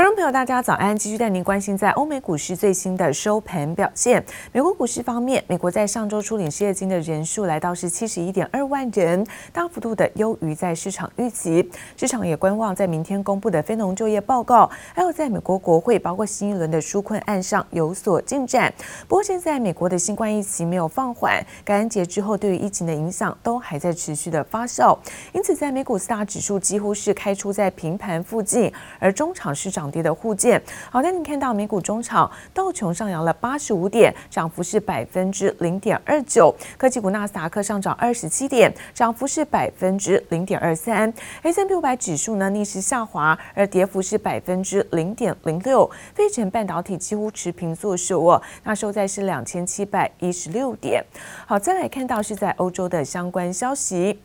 观众朋友，大家早安！继续带您关心在欧美股市最新的收盘表现。美国股市方面，美国在上周初领失业金的人数来到是七十一点二万人，大幅度的优于在市场预期。市场也观望在明天公布的非农就业报告，还有在美国国会包括新一轮的纾困案上有所进展。不过，现在美国的新冠疫情没有放缓，感恩节之后对于疫情的影响都还在持续的发酵，因此在美股四大指数几乎是开出在平盘附近，而中场市场。跌的互见，好，那你看到美股中场道琼上扬了八十五点，涨幅是百分之零点二九；科技股纳斯达克上涨二十七点，涨幅是百分之零点二三。S&P 五百指数呢逆势下滑，而跌幅是百分之零点零六。费城半导体几乎持平作收哦，那收在是两千七百一十六点。好，再来看到是在欧洲的相关消息。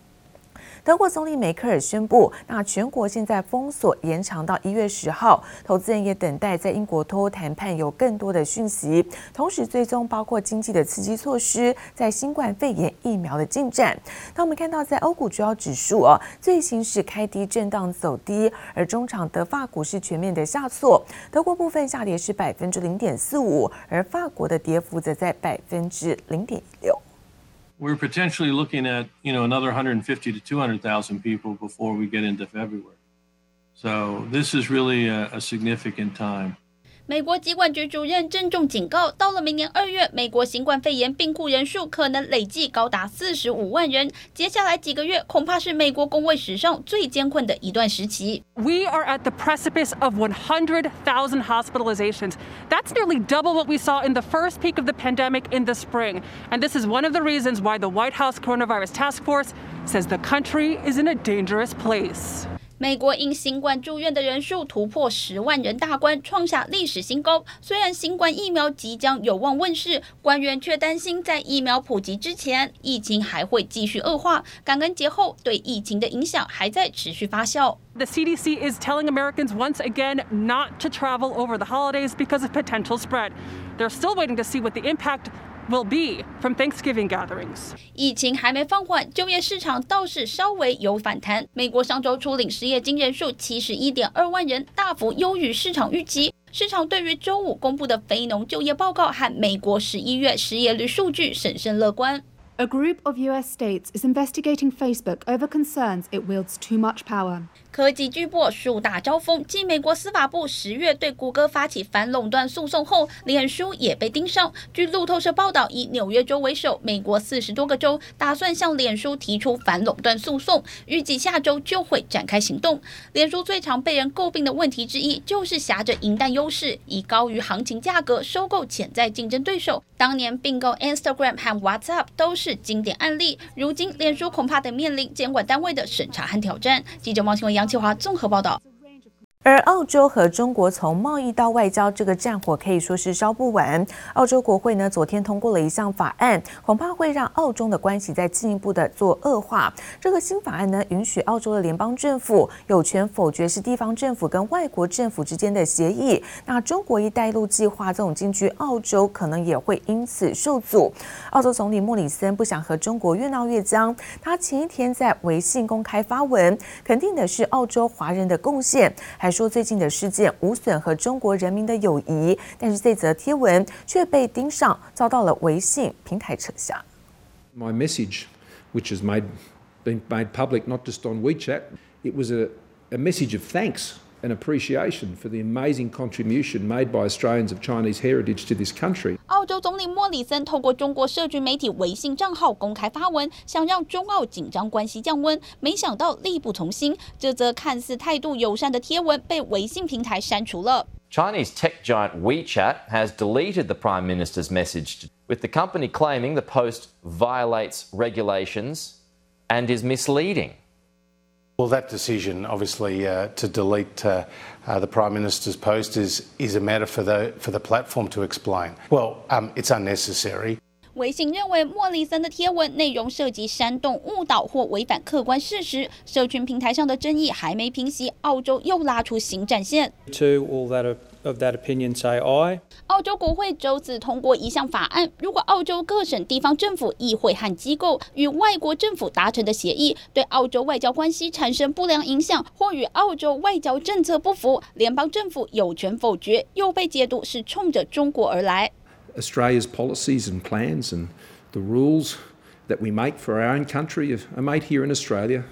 德国总理梅克尔宣布，那全国现在封锁延长到一月十号。投资人也等待在英国脱欧谈判有更多的讯息，同时最终包括经济的刺激措施，在新冠肺炎疫苗的进展。那我们看到，在欧股主要指数哦，最新是开低震荡走低，而中场德法股市全面的下挫，德国部分下跌是百分之零点四五，而法国的跌幅则在百分之零点六。We're potentially looking at you know another 150 to 200,000 people before we get into February. So this is really a, a significant time. 美国疾管局主任郑重警告，到了明年二月，美国新冠肺炎病故人数可能累计高达四十五万人。接下来几个月，恐怕是美国公卫史上最艰困的一段时期。We are at the precipice of 100,000 hospitalizations. That's nearly double what we saw in the first peak of the pandemic in the spring. And this is one of the reasons why the White House Coronavirus Task Force says the country is in a dangerous place. 美国因新冠住院的人数突破十万人大关，创下历史新高。虽然新冠疫苗即将有望问世，官员却担心在疫苗普及之前，疫情还会继续恶化。感恩节后对疫情的影响还在持续发酵。The CDC is telling Americans once again not to travel over the holidays because of potential spread. They're still waiting to see what the impact will be from Thanksgiving gatherings. 疫情还没放缓，就业市场倒是稍微有反弹。美国上周初领失业金人数七十一点二万人，大幅优于市场预期。市场对于周五公布的非农就业报告和美国十一月失业率数据审慎乐观。A group of U.S. states is investigating Facebook over concerns it wields too much power. 科技巨擘树大招风，继美国司法部十月对谷歌发起反垄断诉讼后，脸书也被盯上。据路透社报道，以纽约州为首，美国四十多个州打算向脸书提出反垄断诉讼，预计下周就会展开行动。脸书最常被人诟病的问题之一，就是挟着银弹优势，以高于行情价格收购潜在竞争对手。当年并购 Instagram 和 WhatsApp 都是经典案例。如今，脸书恐怕得面临监管单位的审查和挑战。记者王新文、杨。清华综合报道。而澳洲和中国从贸易到外交这个战火可以说是烧不完。澳洲国会呢昨天通过了一项法案，恐怕会让澳中的关系再进一步的做恶化。这个新法案呢允许澳洲的联邦政府有权否决是地方政府跟外国政府之间的协议。那中国一带一路计划这种进军澳洲可能也会因此受阻。澳洲总理莫里森不想和中国越闹越僵，他前一天在微信公开发文，肯定的是澳洲华人的贡献，还。说最近的事件无损和中国人民的友谊，但是这则贴文却被盯上，遭到了微信平台撤下。My message, which has made been made public not just on WeChat, it was a a message of thanks. An appreciation for the amazing contribution made by Australians of Chinese heritage to this country. 澳洲总理莫里森透过中国社群媒体微信账号公开发文，想让中澳紧张关系降温，没想到力不从心。这则看似态度友善的贴文被微信平台删除了。Chinese tech giant WeChat has deleted the Prime Minister's message, with the company claiming the post violates regulations and is misleading. Well, that decision, obviously, uh, to delete uh, uh, the Prime Minister's post is, is a matter for the, for the platform to explain. Well, um, it's unnecessary. 微信认为莫里森的贴文内容涉及煽动、误导或违反客观事实，社群平台上的争议还没平息，澳洲又拉出新战线。To all that of that opinion say aye. 澳洲国会周四通过一项法案，如果澳洲各省地方政府议会和机构与外国政府达成的协议对澳洲外交关系产生不良影响，或与澳洲外交政策不符，联邦政府有权否决，又被解读是冲着中国而来。Australia's policies and plans and the rules that we make for our own country are made here in Australia,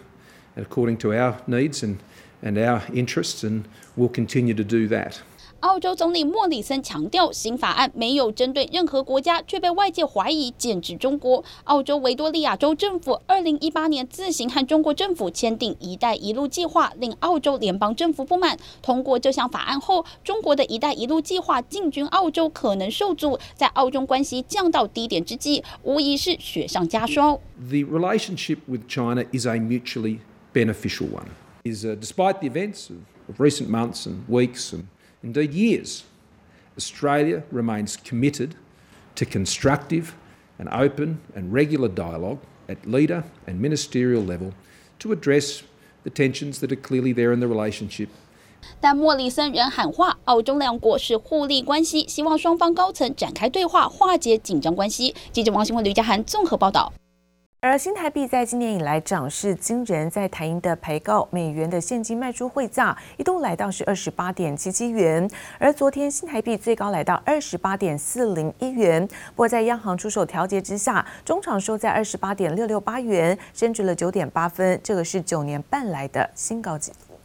according to our needs and and our interests, and we'll continue to do that. 澳洲总理莫里森强调，新法案没有针对任何国家，却被外界怀疑剑指中国。澳洲维多利亚州政府二零一八年自行和中国政府签订“一带一路”计划，令澳洲联邦政府不满。通过这项法案后，中国的一带一路计划进军澳洲可能受阻，在澳中关系降到低点之际，无疑是雪上加霜。The relationship with China is a mutually beneficial one. Is despite the events of recent months and weeks and Indeed, years, Australia remains committed to constructive and open and regular dialogue at leader and ministerial level to address the tensions that are clearly there in the relationship. 但莫里森仍喊话，澳中两国是互利关系，希望双方高层展开对话，化解紧张关系。记者王新文、吕家涵综合报道。 而新台币在今年以来涨势惊人，在台银的陪告，美元的现金卖出汇价一度来到是二十八点七七元，而昨天新台币最高来到二十八点四零一元。不过在央行出手调节之下，中场收在二十八点六六八元，升值了九点八分，这个是九年半来的新高纪录。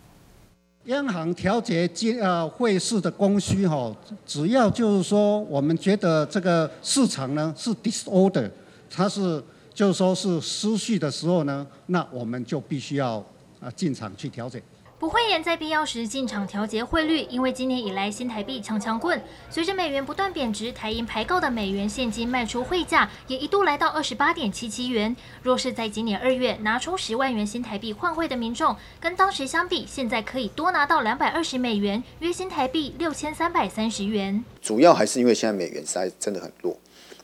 央行调节金呃汇市的供需哈，只要就是说，我们觉得这个市场呢是 disorder，它是。就说是失序的时候呢，那我们就必须要啊进场去调整。不会言在必要时进场调节汇率，因为今年以来新台币强强滚，随着美元不断贬值，台银排告的美元现金卖出汇价也一度来到二十八点七七元。若是在今年二月拿出十万元新台币换汇的民众，跟当时相比，现在可以多拿到两百二十美元，约新台币六千三百三十元。主要还是因为现在美元实在真的很弱。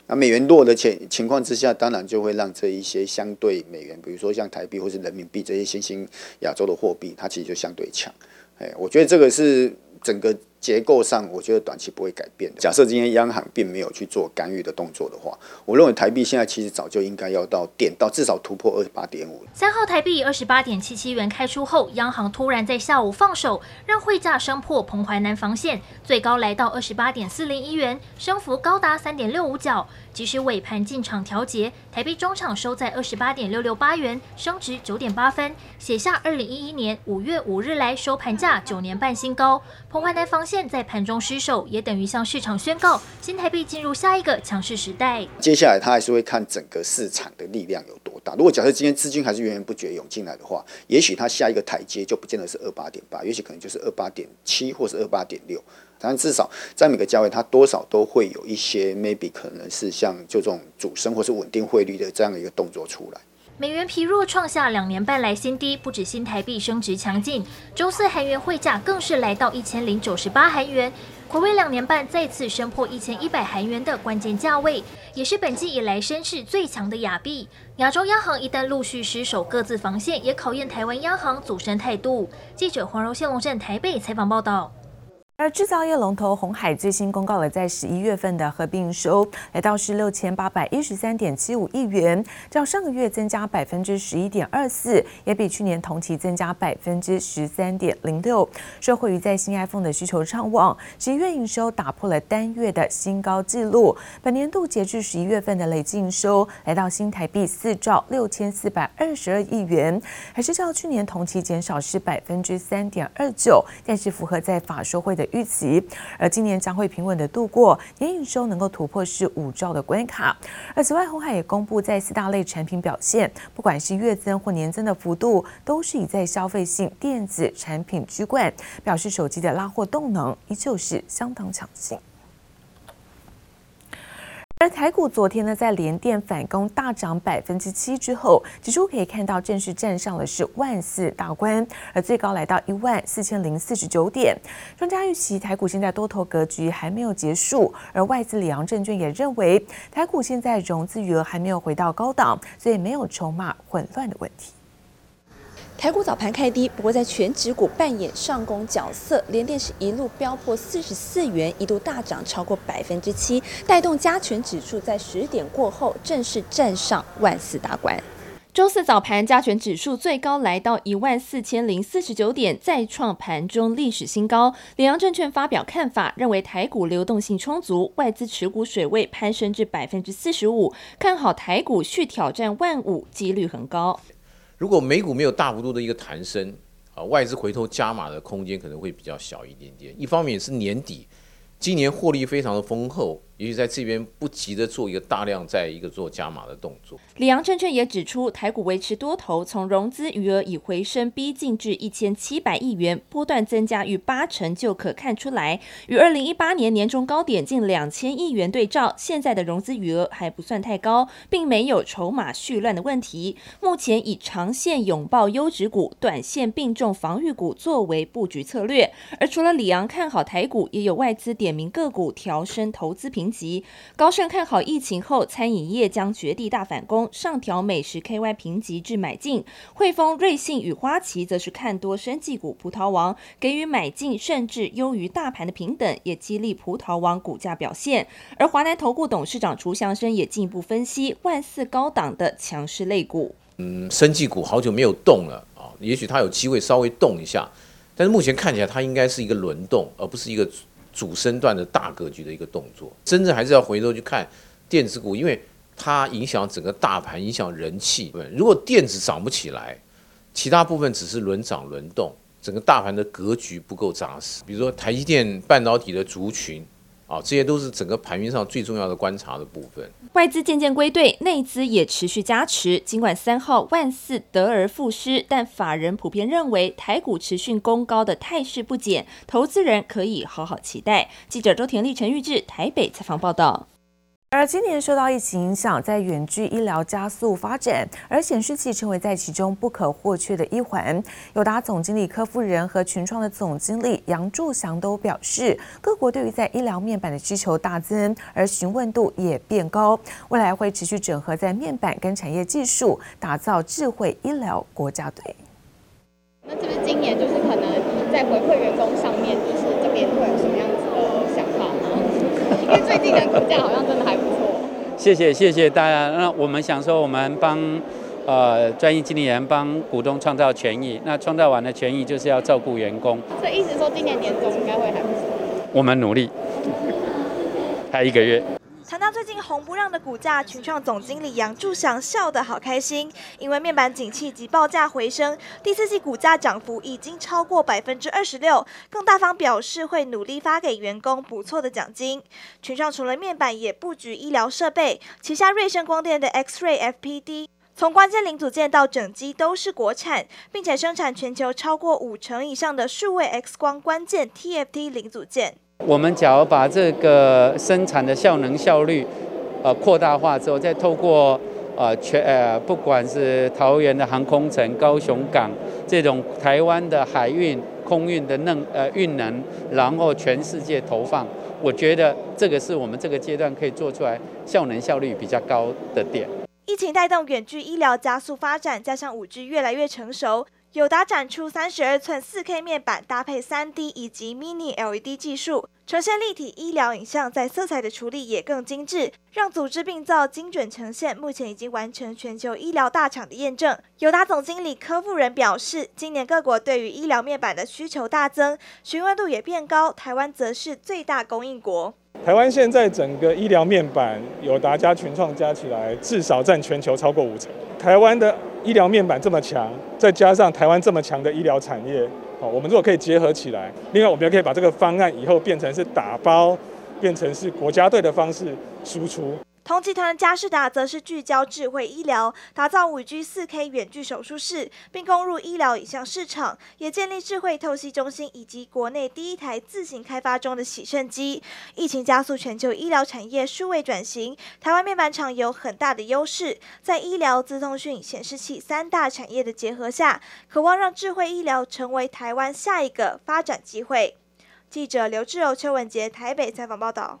那美元弱的情情况之下，当然就会让这一些相对美元，比如说像台币或是人民币这些新兴亚洲的货币，它其实就相对强。哎，我觉得这个是整个。结构上，我觉得短期不会改变的。假设今天央行并没有去做干预的动作的话，我认为台币现在其实早就应该要到点到至少突破二十八点五。三号台币二十八点七七元开出后，央行突然在下午放手，让汇价升破彭淮南防线，最高来到二十八点四零一元，升幅高达三点六五角。即使尾盘进场调节，台币中场收在二十八点六六八元，升值九点八分，写下二零一一年五月五日来收盘价九年半新高。彭淮南防线。在盘中失守，也等于向市场宣告新台币进入下一个强势时代。接下来，他还是会看整个市场的力量有多大。如果假设今天资金还是源源不绝涌进来的话，也许他下一个台阶就不见得是二八点八，也许可能就是二八点七，或是二八点六。但至少在每个价位，它多少都会有一些 maybe 可能是像就这种主升或是稳定汇率的这样的一个动作出来。美元疲弱，创下两年半来新低，不止新台币升值强劲，周四韩元汇价更是来到一千零九十八韩元，回违两年半再次升破一千一百韩元的关键价位，也是本季以来升势最强的亚币。亚洲央行一旦陆续失守各自防线，也考验台湾央行组成态度。记者黄柔谢龙镇台北采访报道。而制造业龙头鸿海最新公告了，在十一月份的合并收来到是六千八百一十三点七五亿元，较上个月增加百分之十一点二四，也比去年同期增加百分之十三点零六。受惠于在新 iPhone 的需求畅旺，十一月营收打破了单月的新高纪录。本年度截至十一月份的累计营收来到新台币四兆六千四百二十二亿元，还是较去年同期减少是百分之三点二九，但是符合在法说会的。预期，而今年将会平稳的度过，年营收能够突破是五兆的关卡。而此外，红海也公布在四大类产品表现，不管是月增或年增的幅度，都是以在消费性电子产品居冠，表示手机的拉货动能依旧是相当强劲。而台股昨天呢，在联电反攻大涨百分之七之后，指数可以看到正式站上的是万四大关，而最高来到一万四千零四十九点。专家预期台股现在多头格局还没有结束，而外资里昂证券也认为台股现在融资余额还没有回到高档，所以没有筹码混乱的问题。台股早盘开低，不过在全指股扮演上攻角色，联电是一路飙破四十四元，一度大涨超过百分之七，带动加权指数在十点过后正式站上万四大关。周四早盘加权指数最高来到一万四千零四十九点，再创盘中历史新高。里昂证券发表看法，认为台股流动性充足，外资持股水位攀升至百分之四十五，看好台股续挑战万五，几率很高。如果美股没有大幅度的一个弹升，啊，外资回头加码的空间可能会比较小一点点。一方面是年底，今年获利非常的丰厚。也许在这边不急着做一个大量在一个做加码的动作。里昂证券也指出，台股维持多头，从融资余额已回升逼近至一千七百亿元，波段增加逾八成就可看出来。与二零一八年年中高点近两千亿元对照，现在的融资余额还不算太高，并没有筹码蓄乱的问题。目前以长线拥抱优质股，短线并重防御股作为布局策略。而除了里昂看好台股，也有外资点名个股调升投资评评级，高盛看好疫情后餐饮业将绝地大反攻，上调美食 KY 评级至买进。汇丰、瑞信与花旗则是看多生技股葡萄王，给予买进甚至优于大盘的评等，也激励葡萄王股价表现。而华南投顾董事长楚祥生也进一步分析万四高档的强势类股。嗯，生技股好久没有动了啊，也许它有机会稍微动一下，但是目前看起来它应该是一个轮动，而不是一个。主升段的大格局的一个动作，真正还是要回头去看电子股，因为它影响整个大盘，影响人气。如果电子涨不起来，其他部分只是轮涨轮动，整个大盘的格局不够扎实。比如说台积电半导体的族群。啊，这些都是整个盘面上最重要的观察的部分。外资渐渐归队，内资也持续加持。尽管三号万四得而复失，但法人普遍认为台股持续攻高的态势不减，投资人可以好好期待。记者周田丽、陈玉志台北采访报道。而今年受到疫情影响，在远距医疗加速发展，而显示器成为在其中不可或缺的一环。友达总经理柯夫人和群创的总经理杨柱祥都表示，各国对于在医疗面板的需求大增，而询问度也变高，未来会持续整合在面板跟产业技术，打造智慧医疗国家队。那是不是今年就是可能在回馈员工上面，就是这边会吗？因为最近的股价好像真的还不错。谢谢谢谢大家。那我们想说，我们帮呃专业经理人帮股东创造权益。那创造完的权益就是要照顾员工。所以意思说，今年年终应该会还不错。我们努力，还有一个月。谈到最近红不让的股价，群创总经理杨柱祥笑得好开心，因为面板景气及报价回升，第四季股价涨幅已经超过百分之二十六，更大方表示会努力发给员工不错的奖金。群创除了面板，也布局医疗设备，旗下瑞声光电的 X-ray FPD，从关键零组件到整机都是国产，并且生产全球超过五成以上的数位 X 光关键 TFT 零组件。我们假如把这个生产的效能效率，呃，扩大化之后，再透过呃全呃不管是桃园的航空城、高雄港这种台湾的海运、空运的能呃运能，然后全世界投放，我觉得这个是我们这个阶段可以做出来效能效率比较高的点。疫情带动远距医疗加速发展，加上五 G 越来越成熟。友达展出三十二寸四 K 面板，搭配三 D 以及 Mini LED 技术，呈现立体医疗影像，在色彩的处理也更精致，让组织病灶精准呈现。目前已经完成全球医疗大厂的验证。友达总经理柯富仁表示，今年各国对于医疗面板的需求大增，询问度也变高，台湾则是最大供应国。台湾现在整个医疗面板，友达加群创加起来，至少占全球超过五成。台湾的医疗面板这么强，再加上台湾这么强的医疗产业，好，我们如果可以结合起来，另外我们也可以把这个方案以后变成是打包，变成是国家队的方式输出。同集团的佳士达则是聚焦智慧医疗，打造五 G 四 K 远距手术室，并攻入医疗影像市场，也建立智慧透析中心以及国内第一台自行开发中的洗肾机。疫情加速全球医疗产业数位转型，台湾面板厂有很大的优势，在医疗、资通讯、显示器三大产业的结合下，渴望让智慧医疗成为台湾下一个发展机会。记者刘志柔、邱文杰台北采访报道。